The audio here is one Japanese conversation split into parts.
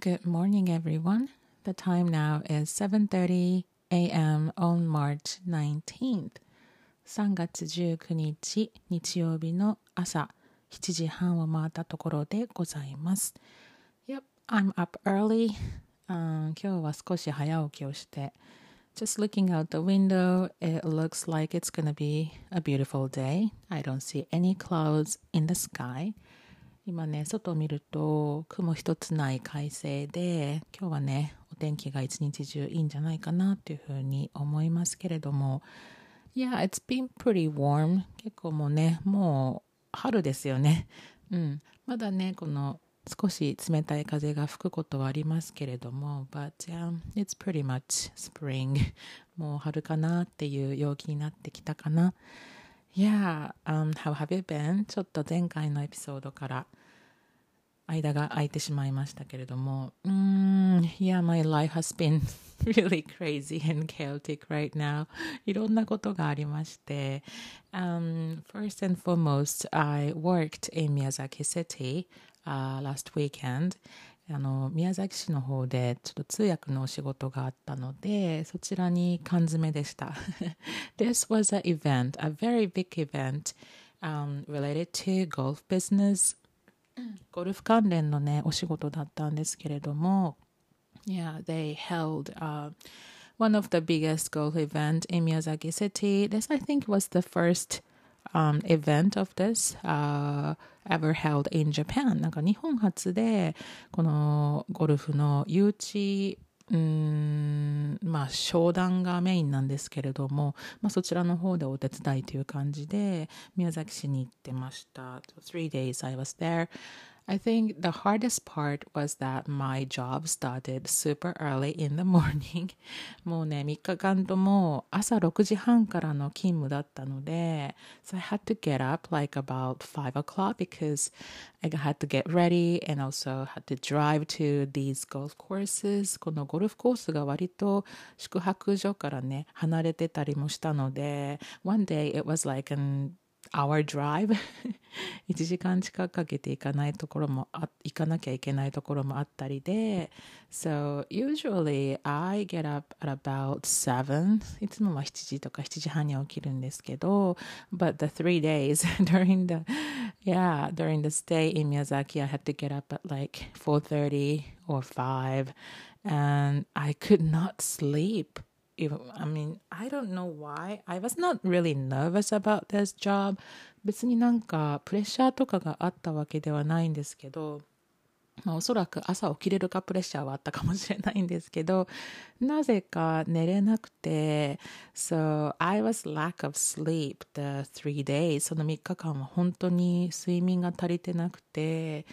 Good morning, everyone. The time now is 7:30 a.m. on March 19th. 3月19日日曜日の朝7時半を回ったところでございます。Yep, I'm up early. 今日は少し早起きをして Just looking out the window, it looks like it's gonna be a beautiful day. I don't see any clouds in the sky. 今ね、外を見ると雲一つない快晴で、今日はね、お天気が一日中いいんじゃないかなっていうふうに思いますけれども、Yeah, it's been pretty warm. 結構もうね、もう春ですよね。うん。まだね、この少し冷たい風が吹くことはありますけれども、but、um, it's pretty much spring. もう春かなっていう陽気になってきたかな。Yeah, um, how have you been? ちょっと前回のエピソードから間が空いてしまいましたけれども、うん、Yeah, my life has been really crazy and chaotic right now. いろんなことがありまして、um, First and foremost, I worked in Miyazaki City、uh, last weekend. あの宮崎市の方でちょっと通訳のお仕事があったのでそちらに缶詰でした This was an event, a very big event、um, related to golf business ゴルフ関連のね、お仕事だったんですけれども、Yeah, they held、uh, one of the biggest golf event in Miyazaki City. This, I think, was the first um, event of this uh, ever held in Japan. なんか日本初で、このゴルフの誘致うんまあ商談がメインなんですけれども、まあ、そちらの方でお手伝いという感じで宮崎市に行ってました。Three days I was there. I think the hardest part was that my job started super early in the morning. もうね、3日間とも朝6時半からの勤務だったので、so I had to get up like about 5 o'clock because I had to get ready and also had to drive to these golf courses. このゴルフコースが割と宿泊所からね、離れてたりもしたので、one day it was like an hour drive 1時間近くかけて行かないところもあ行かなきゃいけないところもあったりで So usually I get up at about 7いつもは7時とか7時半に起きるんですけど But the three days during the yeah during the stay in Miyazaki I had to get up at like 4.30 or 5 and I could not sleep I mean, I don't know why. I was not really nervous about this job. 別になんかプレッシャーとかがあったわけではないんですけど、まあ、おそらく朝起きれるかプレッシャーはあったかもしれないんですけど、なぜか寝れなくて、So I was lack of sleep the three days. その3日間は本当に睡眠が足りてなくて、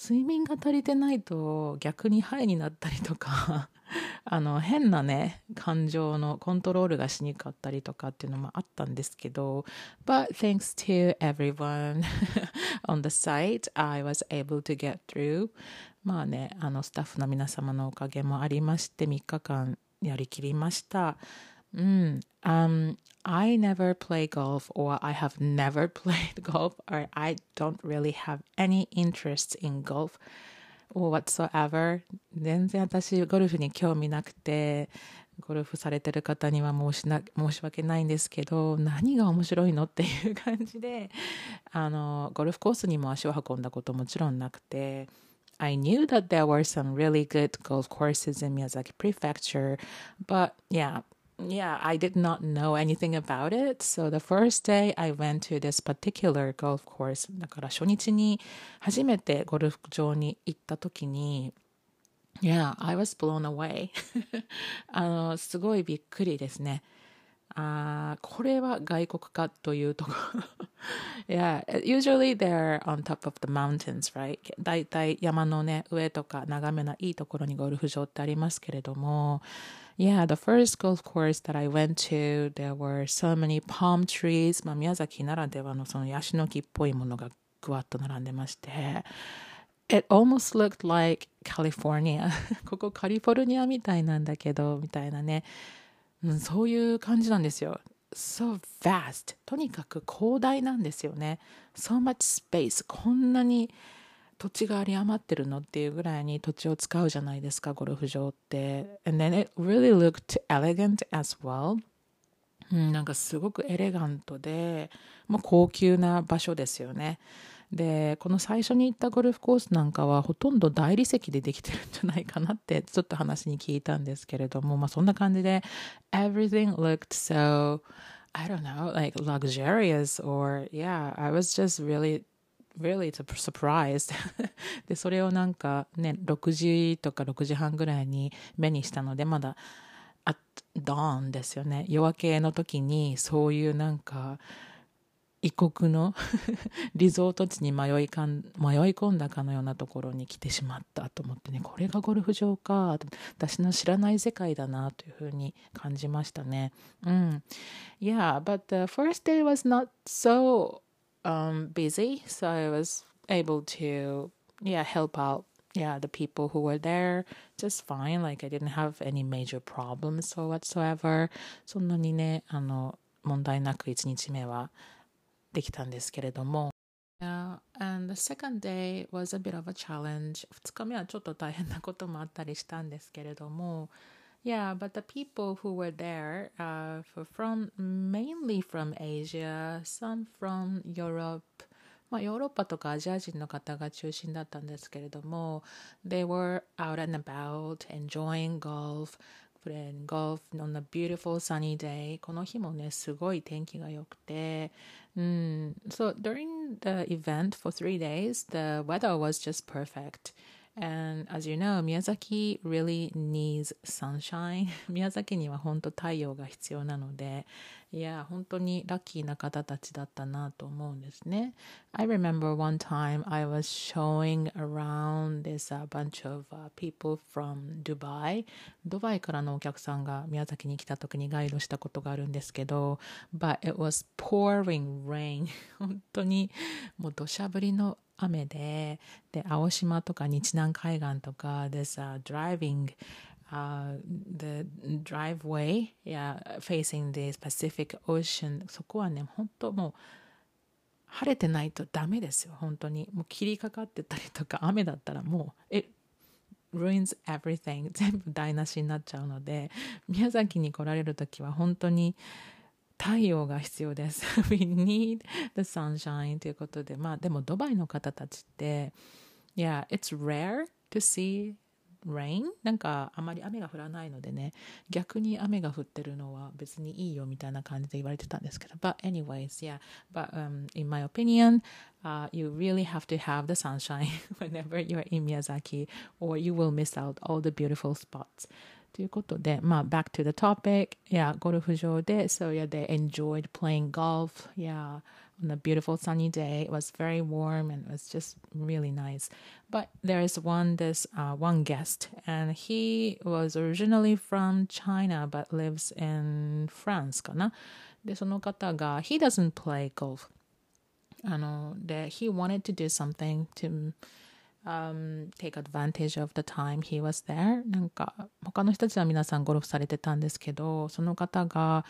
睡眠が足りてないと逆にハイになったりとか あの変なね感情のコントロールがしにくかったりとかっていうのもあったんですけど But thanks to everyone on the site I was able to get through. まあねあのスタッフの皆様のおかげもありまして3日間やりきりました。うん、um, I never play golf or I have never played golf or I don't really have any interest in golf whatsoever 全然私ゴルフに興味なくてゴルフされてる方には申しな申し訳ないんですけど何が面白いのっていう感じであのゴルフコースにも足を運んだこともちろんなくて I knew that there were some really good golf courses in Miyazaki Prefecture, but yeah, yeah, I did not know anything about it. So the first day I went to this particular golf course だから初日に初めてゴルフ場に行った時に Yeah, I was blown away. あの、すごいびっくりですね。 あこれは外国かというところ yeah, usually they're on top of the mountains, right? だいたい山のね、上とか眺めのいいところにゴルフ場ってありますけれども、Yeah, the first golf course that I went to, there were so many palm trees. まあ、宮崎ならではのそのヤシの木っぽいものがぐわっと並んでまして、It almost looked like California. ここカリフォルニアみたいなんだけど、みたいなね。うん、そういう感じなんですよ。So vast. とにかく広大なんですよね。So much space. こんなに土地が有り余ってるのっていうぐらいに土地を使うじゃないですかゴルフ場って and then it really looked elegant as well うん、なんかすごくエレガントで、まあ、高級な場所ですよね。でこの最初に行ったゴルフコースなんかはほとんど大理石でできてるんじゃないかなってちょっと話に聞いたんですけれども、まあ、そんな感じで everything looked so I don't know like luxurious or yeah I was just really really surprised. でそれをなんかね6時とか6時半ぐらいに目にしたのでまだ at dawn ですよね。夜明けの時にそういうなんか異国のリゾート地に迷いかん迷い込んだかのようなところに来てしまったと思ってねこれがゴルフ場か私の知らない世界だなというふうに感じましたね。うん。Yeah, but the first day was not so um, busy, so I was able to yeah help out yeah the people who were there just fine like i didn't have any major problems whatsoever そんなにねあの問題なく1日目はできたんですけれども Yeah, and the second day was a bit of a challenge. 2日目はちょっと大変なこともあったりしたんですけれども Yeah, but the people who were there uh, from mainly from Asia, some from Europe, まあ、ヨーロッパとかアジア人の方が中心だったんですけれども They were out and about enjoying golf playing golf on a beautiful sunny day この日もねすごい天気が良くてうん So during the event for three days the weather was just perfect And as you know, 宮崎 really needs sunshine. 宮崎には本当太陽が必要なので、いや、本当にラッキーな方たちだったなと思うんですね。I remember one time I was showing around this a bunch of、people from Dubai. ドバイからのお客さんが宮崎に来た時にガイドしたことがあるんですけど、but it was pouring rain. 本当にもう土砂降りの雨で、で、青島とか日南海岸とか、there's a driving uh, the driveway, yeah, facing the Pacific Ocean. そこはね本当もう晴れてないとダメですよ本当に。もう霧かかってたりとか雨だったらもう it ruins everything 全部台無しになっちゃうので宮崎に来られる時は本当に太陽が必要です We need the sunshine ということでまあでもドバイの方たちって Yeah, it's rare to see rain なんかあまり雨が降らないのでね逆に雨が降ってるのは別にいいよみたいな感じで言われてたんですけど but anyways yeah but um, in my opinion uh, you really have to have the sunshine whenever you're in Miyazaki or you will miss out all the beautiful spots ということで、まあ、back to the topic. Yeah, ゴルフ場で、so yeah, they enjoyed playing golf. Yeah, on a beautiful sunny day. It was very warm and it was just really nice. But there is one this uh, one guest, and he was originally from China but lives in France かな。で、その方が he doesn't play golf. あので he wanted to do something to um, take advantage of the time he was there なんか他の人たちは皆さんゴルフされてたんですけどその方が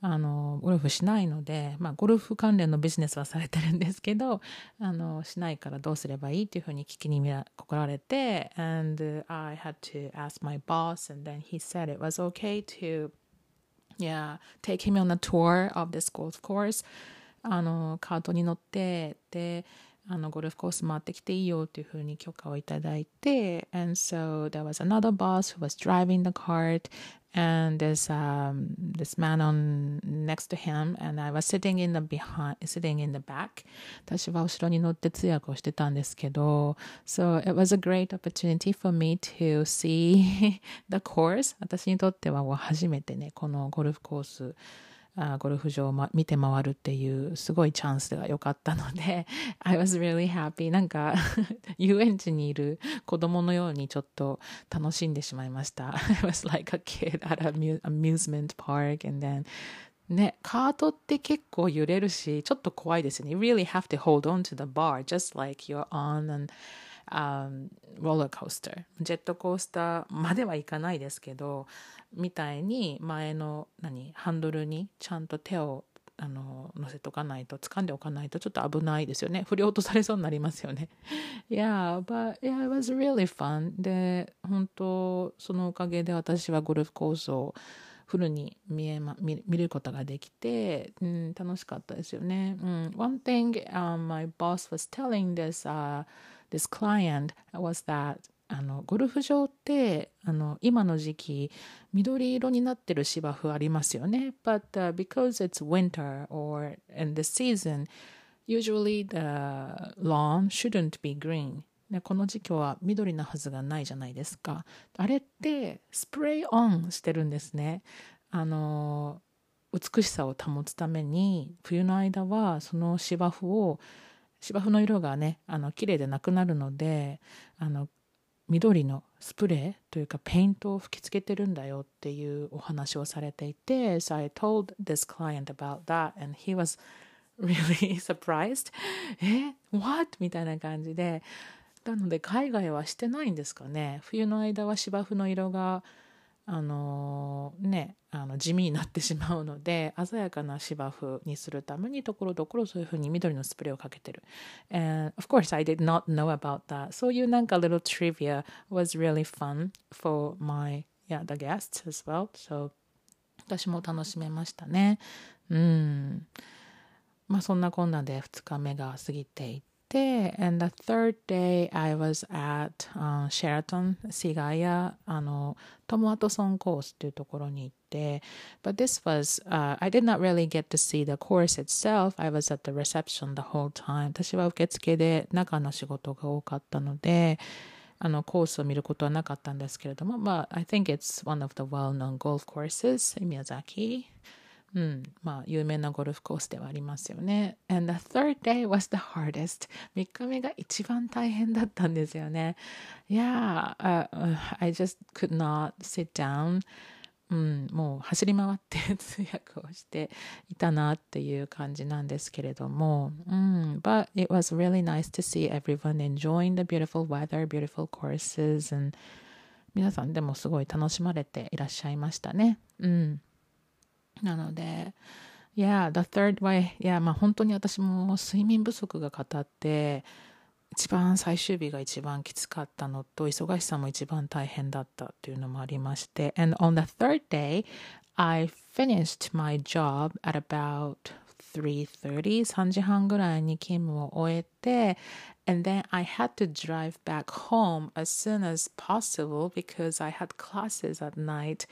あのゴルフしないので、まあ、ゴルフ関連のビジネスはされてるんですけどあのしないからどうすればいいっていうふうに聞きに来られて and I had to ask my boss and then he said it was okay to yeah take him on a tour of this golf course あのカートに乗ってであのゴルフコース回ってきていいよっていうふうに許可をいただいて and so there was another boss who was driving the cart and there's um, this man on next to him and I was sitting in the behind sitting in the back 私は後ろに乗って通訳をしてたんですけど so it was a great opportunity for me to see the course 私にとっては初めてねこのゴルフコース あゴルフ場を、ま、見て回るっていうすごいチャンスが良かったので I was really happy なんか遊園地にいる子供のようにちょっと楽しんでしまいました I was like a kid at an amusement park and then ね、カートって結構揺れるし、ちょっと怖いですよね。You really have to hold on to the bar, just like you're on an um, roller coaster. ジェットコースターまではいかないですけどみたいに前の何ハンドルにちゃんと手をあの乗せとかないと掴んでおかないとちょっと危ないですよね。振り落とされそうになりますよね。Yeah but yeah it was really fun. で本当そのおかげで私はゴルフコースをフルに見え、ま、見見ることができて、うん、楽しかったですよね。うん、One thing、um, my boss was telling this,、uh, this client was that あのゴルフ場ってあの今の時期緑色になってる芝生ありますよね。But、uh, because it's winter or in the season, usually the lawn shouldn't be green. ね、この時期は緑なはずがないじゃないですか。あれってスプレーオンしてるんですね。あの美しさを保つために冬の間はその芝生を芝生の色がねあの綺麗でなくなるのであの緑のスプレーというかペイントを吹きつけてるんだよっていうお話をされていて So I told this client about that and he was really surprised. え What? みたいな感じで。なので海外はしてないんですかね。冬の間は芝生の色があのねあの地味になってしまうので 鮮やかな芝生にするためにところどころそういうふうに緑のスプレーをかけてる。And of course I did not know about that. そういうなんか little trivia was really fun for my yeah the guests as well. So 私も楽しめましたね。うん。まあそんなこんなで2日目が過ぎていて。and the third day I was at、uh, Sheraton シガヤあのトム・ワトソンコースっていうところに行って but this was、uh, I did not really get to see the course itself I was at the reception the whole time 私は受付で中の仕事が多かったのであのコースを見ることはなかったんですけれども、まあ、I think it's one of the well-known golf courses in Miyazaki うん、まあ有名なゴルフコースではありますよね。And the third day was the hardest. 3日目が一番大変だったんですよね。Yeah, uh, I just could not sit down. うん、もう走り回って通訳をしていたなっていう感じなんですけれども、うん、But it was really nice to see everyone enjoying the beautiful weather, beautiful courses, and 皆さんでもすごい楽しまれていらっしゃいましたね。うんなので、Yeah, the third way. Yeah, まあ本当に私も睡眠不足が語って、一番最終日が一番きつかったのと、忙しさも一番大変だったっていうのもありまして。And on the third day, I finished my job at about 3.30, 3時半ぐらいに勤務を終えて、and then I had to drive back home as soon as possible because I had classes at night.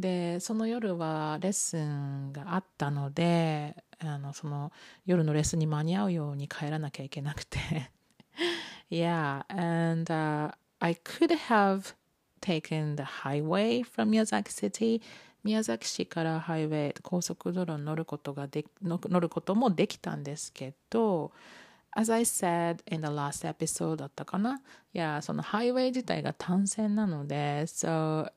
でその夜はレッスンがあったのであのその夜のレッスンに間に合うように帰らなきゃいけなくて。Yeah and、uh, I could have taken the highway from Miyazaki City. 宮崎市からハイウェイ高速道路に乗ることがで乗ることもできたんですけど As I said in the last episode だったかな。いやそのハイウェイ自体が単線なので So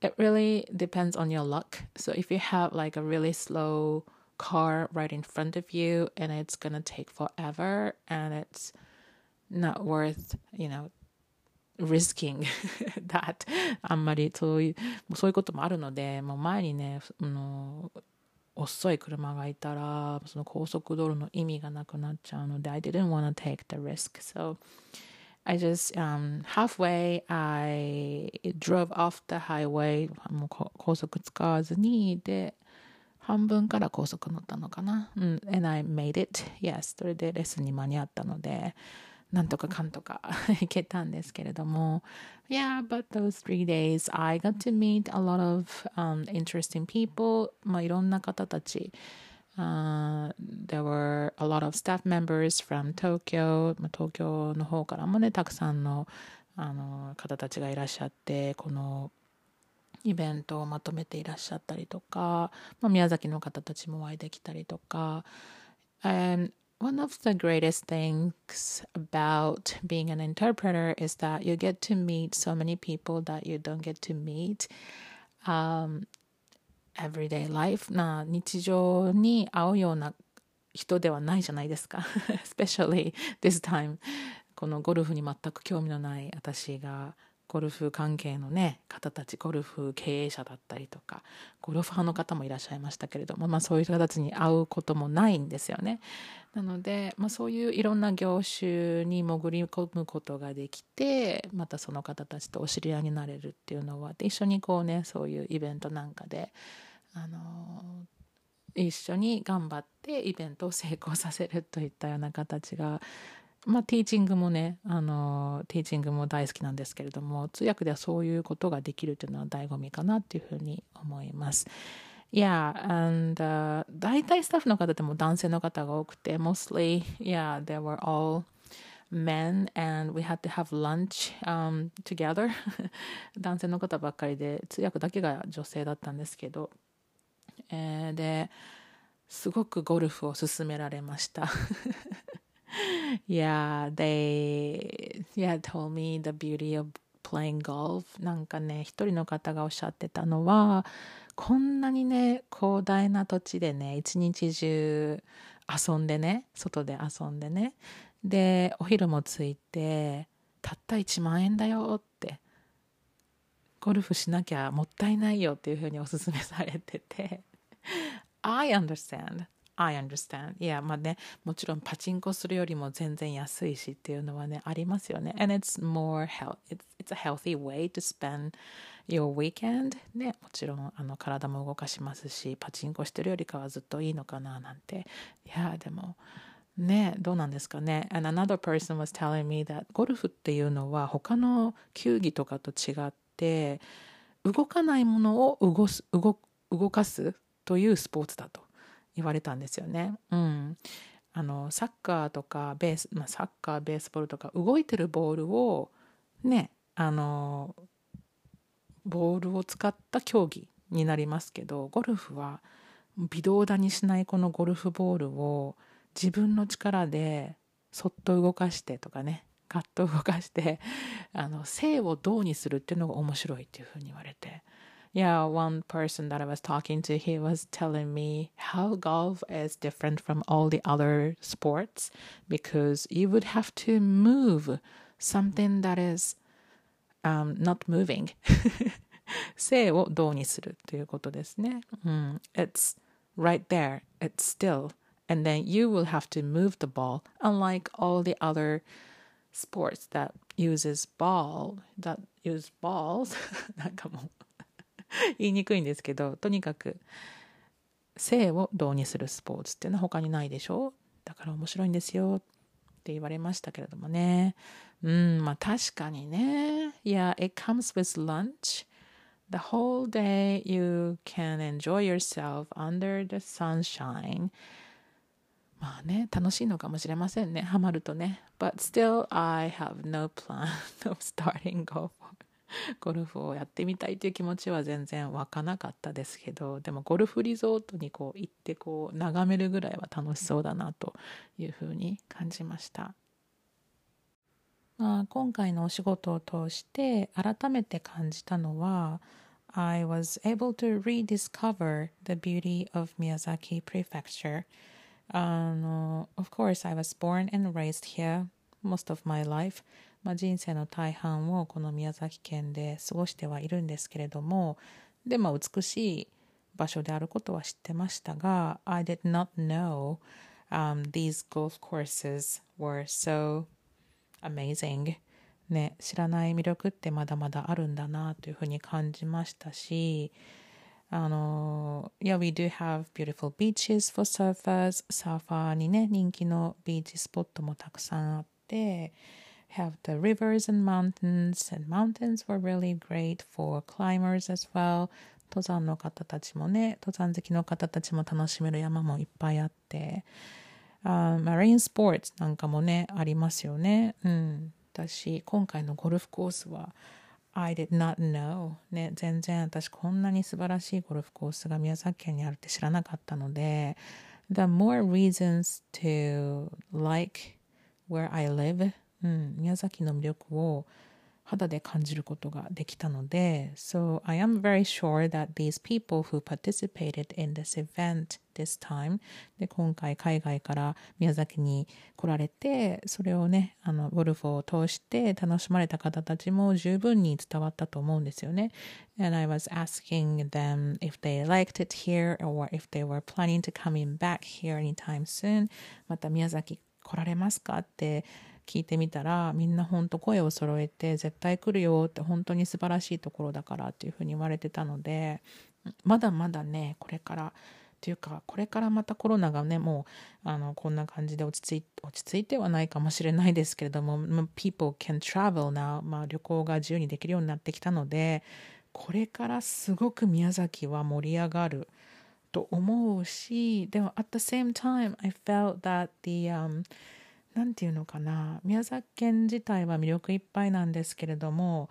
it really depends on your luck. So if you have like a really slow car right in front of you and it's gonna take forever and it's not worth, you know, risking that あんまりそういうそういうこともあるのでもう前にねあの遅い車がいたらその高速道路の意味がなくなっちゃうので I didn't want to take the risk so I just um, halfway I drove off the highway もう高速使わずにで半分から高速乗ったのかな、うん、and I made it yes それでレッスンに間に合ったのでなんとかかんとか行けたんですけれども yeah but those three days I got to meet a lot of、um, interesting people まあいろんな方たち Uh, there were a lot of staff members from Tokyo 東京の方からもねたくさんのあの方たちがいらっしゃってこのイベントをまとめていらっしゃったりとか、まあ、宮崎の方たちもお会いできたりとか and one of the greatest things about being an interpreter is that you get to meet so many people that you don't get to meet um, everyday life. な日常に合うような人ではないじゃないですか。Especially this time. このゴルフに全く興味のない私がゴルフ関係のね方たちゴルフ経営者だったりとかゴルフ派の方もいらっしゃいましたけれども、まあ、そういう方たちに会うこともないんですよね。なので、まあ、そういういろんな業種に潜り込むことができてまたその方たちとお知り合いになれるっていうのは一緒にこうねそういうイベントなんかであの一緒に頑張ってイベントを成功させるといったような形がまあ、ティーチングもね、あの、ティーチングも大好きなんですけれども、通訳ではそういうことができるというのは醍醐味かなっていうふうに思います。Yeah, and、uh, 大体スタッフの方でも男性の方が多くて、mostly, yeah, they were all men and we had to have lunch、um, together 男性の方ばっかりで通訳だけが女性だったんですけど、えー、ですごくゴルフを勧められました。Yeah, they yeah told me the beauty of playing golf. なんかね一人の方がおっしゃってたのはこんなにね広大な土地でね一日中遊んでね外で遊んでねでお昼もついてたった1万円だよってゴルフしなきゃもったいないよっていうふうにおすすめされてて。I understand I understand. いや、まあね、もちろんパチンコするよりも全然安いしっていうのはね、ありますよね。And it's more health, it's, it's a healthy way to spend your weekend. ね、もちろんあの体も動かしますし、パチンコしてるよりかはずっといいのかななんて。いや、でも、ね、どうなんですかね。And another person was telling me that ゴルフっていうのは他の球技とかと違って、動かないものを動す動動かすというスポーツだと。言われたんですよね。うん、あのサッカーとかベース、まあ、サッカーベースボールとか動いてるボールをねあのボールを使った競技になりますけどゴルフは微動だにしないこのゴルフボールを自分の力でそっと動かしてとかねガッと動かしてあの性をどうにするっていうのが面白いっていうふうに言われて yeah, one person that I was talking to, he was telling me how golf is different from all the other sports because you would have to move something that is um, not moving. 性を動にするということですね。うん、it's right there, it's still, and then you will have to move the ball, unlike all the other sports that uses ball, that use balls なんかもう 言いにくいんですけどとにかく性を導入するスポーツっていうのは他にないでしょだから面白いんですよって言われましたけれどもねうんまあ確かにね Yeah it comes with lunch The whole day you can enjoy yourself under the sunshine まあね、楽しいのかもしれませんね、ハマるとね。But still, I have no plan of starting golf ゴルフをやってみたいという気持ちは全然湧かなかったですけどでもゴルフリゾートにこう行ってこう眺めるぐらいは楽しそうだなというふうに感じました。まあ、今回のお仕事を通して改めて感じたのは I was able to rediscover the beauty of Miyazaki Prefecture. Um, of course, I was born and raised here most of my life. まあ、人生の大半をこの宮崎県で過ごしてはいるんですけれどもで、まあ、美しい場所であることは知ってましたが I did not know、um, these golf courses were so amazing ね、知らない魅力ってまだまだあるんだなというふうに感じましたしあの、Yeah, we do have beautiful beaches for surfers. サーファーにね、人気のビーチスポットもたくさんあって、have the rivers and mountains, and mountains were really great for climbers as well. 登山の方たちもね、登山好きの方たちも楽しめる山もいっぱいあって、uh, マリンスポーツなんかもね、ありますよね。うん。私、今回のゴルフコースは、I did not know ね、全然私こんなに素晴らしいゴルフコースが宮崎県にあるって知らなかったので、The more reasons to like where I live うん、宮崎の魅力を肌で感じることができたので So I am very sure that these people who participated in this event this time で今回海外から宮崎に来られてそれをねあのウォルフを通して楽しまれた方たちも十分に伝わったと思うんですよね And I was asking them if they liked it here or if they were planning to coming back here anytime soon また宮崎来られますかって聞いてみたらみんな本当声を揃えて絶対来るよって本当に素晴らしいところだからっていうふうに言われてたのでまだまだねこれからっていうかこれからまたコロナがねもうあのこんな感じで落ち着い落ち着いてはないかもしれないですけれども people can travel now、まあ、旅行が自由にできるようになってきたのでこれからすごく宮崎は盛り上がると思うしでも at the same time I felt that the、um, 何て言うのかな宮崎県自体は魅力いっぱいなんですけれども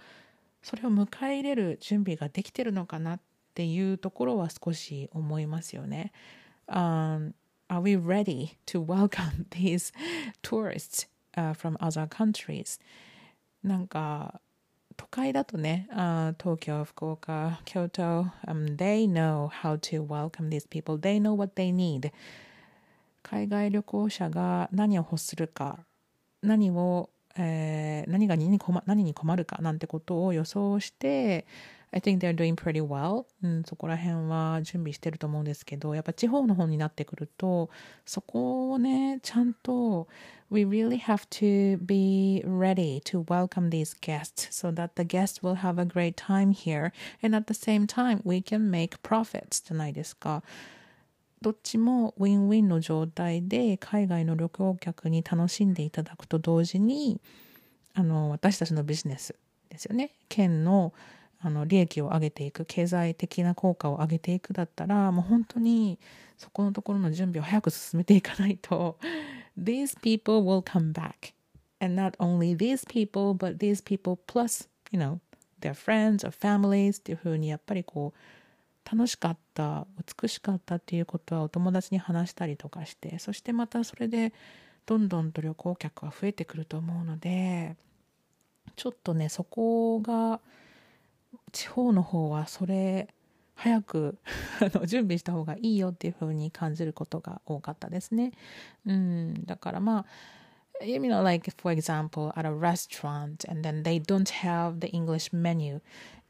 それを迎え入れる準備ができてるのかなっていうところは少し思いますよね。Um, are we ready to welcome these tourists、uh, from other countries? なんか都会だとね、uh, 東京、福岡、京都、um, they know how to welcome these people. They know what they need. 海外旅行者が何を欲するか何を、えー、何が何に困何に困るかなんてことを予想して I think they're doing pretty well、うん、そこら辺は準備してると思うんですけどやっぱ地方の方になってくるとそこをねちゃんと We really have to be ready to welcome these guests so that the guests will have a great time here and at the same time we can make profits じゃないですか。どっちもウィンウィンの状態で海外の旅行客に楽しんでいただくと同時にあの私たちのビジネスですよね。県のあの利益を上げていく経済的な効果を上げていくだったらもう本当にそこのところの準備を早く進めていかないと These people will come back. And not only these people but these people plus you know their friends or families っていうふうにやっぱりこう楽しかった美しかったっていうことはお友達に話したりとかしてそしてまたそれでどんどんと旅行客が増えてくると思うのでちょっとねそこが地方の方はそれ早く 準備した方がいいよっていう風に感じることが多かったですね。うん、だからまあ you know like for example at a restaurant and then they don't have the English menu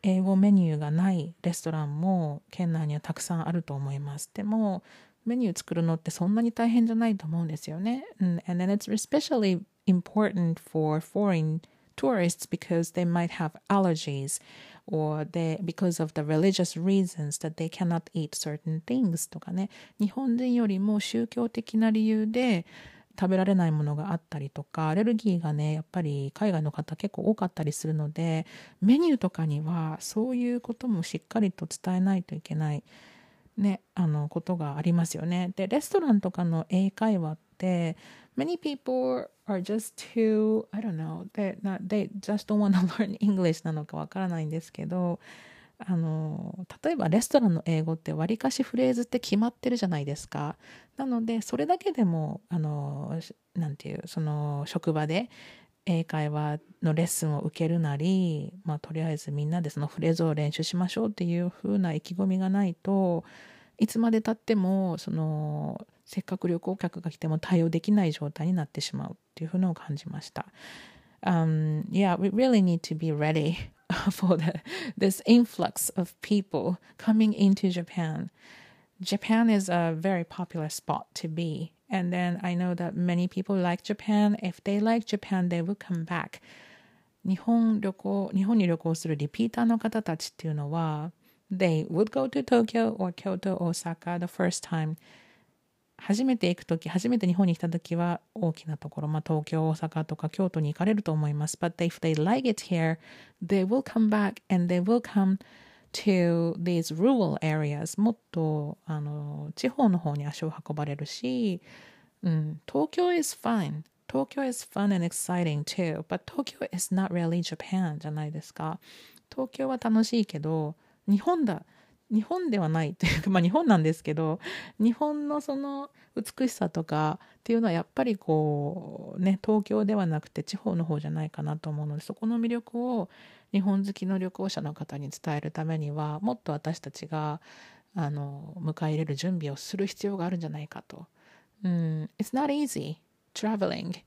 英語メニューがないレストランも県内にはたくさんあると思います。でもメニュー作るのってそんなに大変じゃないと思うんですよね。And, and then it's especially important for foreign tourists because they might have allergies or they because of the religious reasons that they cannot eat certain things とかね日本人よりも宗教的な理由で 食べられないものがあったりとかアレルギーがねやっぱり海外の方結構多かったりするのでメニューとかにはそういうこともしっかりと伝えないといけないねあのことがありますよね。でレストランとかの英会話って many people are just too I don't know they, not, they just don't want to learn English なのかわからないんですけどあの例えばレストランの英語ってわりかしフレーズって決まってるじゃないですか。なのでそれだけでもあのなんていうその職場で英会話のレッスンを受けるなり、まあ、とりあえずみんなでそのフレーズを練習しましょうっていう風な意気込みがないといつまでたってもそのせっかく旅行客が来ても対応できない状態になってしまうっていう風のを感じました。Um, yeah, we really need to be ready for the, this influx of people coming into Japan. Japan is a very popular spot to be. And then I know that many people like Japan. If they like Japan, they will come back. 日本旅行、日本に旅行するリピーターの方たちっていうのは、they would go to Tokyo or Kyoto, Osaka the first time 初めて行く時初めて日本に来た時は大きなところ、まあ、東京大阪とか京都に行かれると思います but if they like it here they will come back and they will come to these rural areas もっとあの地方の方に足を運ばれるし、うん、東京 is fine 東京 is fun and exciting too but Tokyo is not really Japan じゃないですか東京は楽しいけど日本だ日本ではないというか、まあ日本なんですけど、日本のその美しさとかっていうのはやっぱりこうね、東京ではなくて地方の方じゃないかなと思うので、そこの魅力を日本好きの旅行者の方に伝えるためには、もっと私たちがあの迎え入れる準備をする必要があるんじゃないかと。うん、It's not easy traveling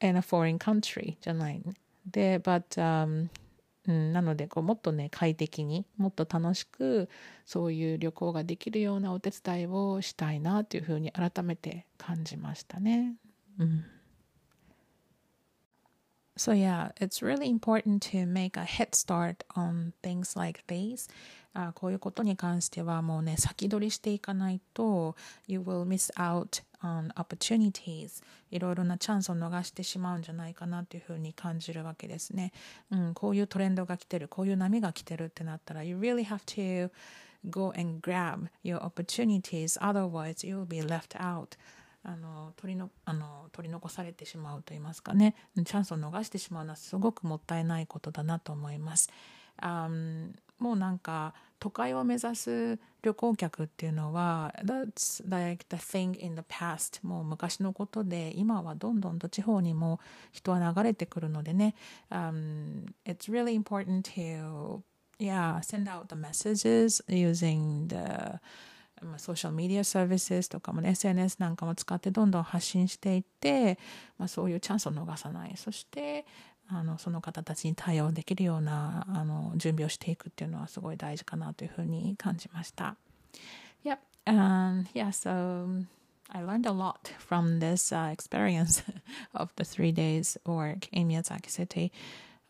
in a foreign country じゃない。で、but、um, うん、なのでこうもっとね快適にもっと楽しくそういう旅行ができるようなお手伝いをしたいなというふうに改めて感じましたね。うん So, yeah, it's really important to make a head start on things like these. あこういうことに関してはもうね、先取りしていかないと、you will miss out on opportunities いろいろなチャンスを逃してしまうんじゃないかなというふうに感じるわけですね。うん、こういうトレンドが来てる、こういう波が来てるってなったら、you really have to go and grab your opportunities, otherwise you will be left out. あの取りのあの取り残されてしまうと言いますかね。チャンスを逃してしまうのはすごくもったいないことだなと思います。Um, もうなんか都会を目指す旅行客っていうのは That's like the thing in the past もう昔のことで今はどんどんと地方にも人は流れてくるのでね、um, It's really important to yeah send out the messages using the ソーシャルメディアサービスとかも、ね、SNS なんかも使ってどんどん発信していって、まあ、そういうチャンスを逃さないそしてあのその方たちに対応できるようなあの準備をしていくっていうのはすごい大事かなというふうに感じました。Yep. Um, yeah, so I learned a lot from this uh, experience of the three days work in Miyazaki City.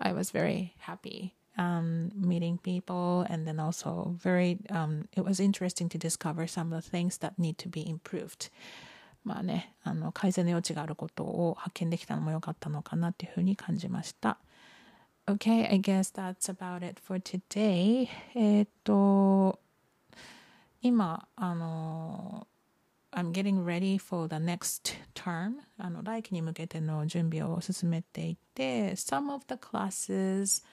I was very happy um, meeting people and then also very, um, it was interesting to discover some of the things that need to be improved. まあね、あの改善の余地があることを発見できたのも良かったのかなっていうふうに感じました。Okay, I guess that's about it for today. えっと、今、あの、I'm getting ready for the next term. あの、来期に向けての準備を進めていて、some of the classes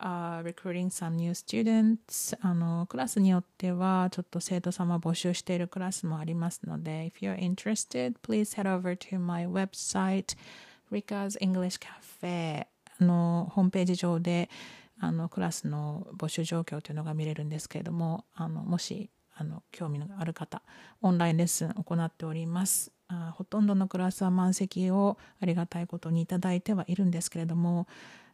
uh, recruiting some new students. あのクラスによってはちょっと生徒様募集しているクラスもありますので if you're interested please head over to my website Rika's English Cafe のホームページ上であのクラスの募集状況というのが見れるんですけれどもあのもしあの興味のある方オンラインレッスン行っております。あほとんどのクラスは満席をありがたいことにいただいてはいるんですけれども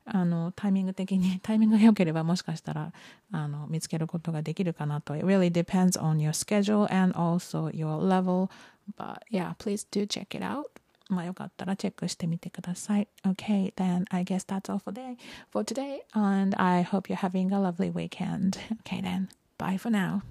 あのタイミング的にタイミングが良ければもしかしたらあの見つけることができるかなと。It really depends on your schedule and also your level. But yeah, please do check it out. まあよかったらチェックしてみてください。Okay, then I guess that's all for, day, for today. And I hope you're having a lovely weekend. Okay then, bye for now.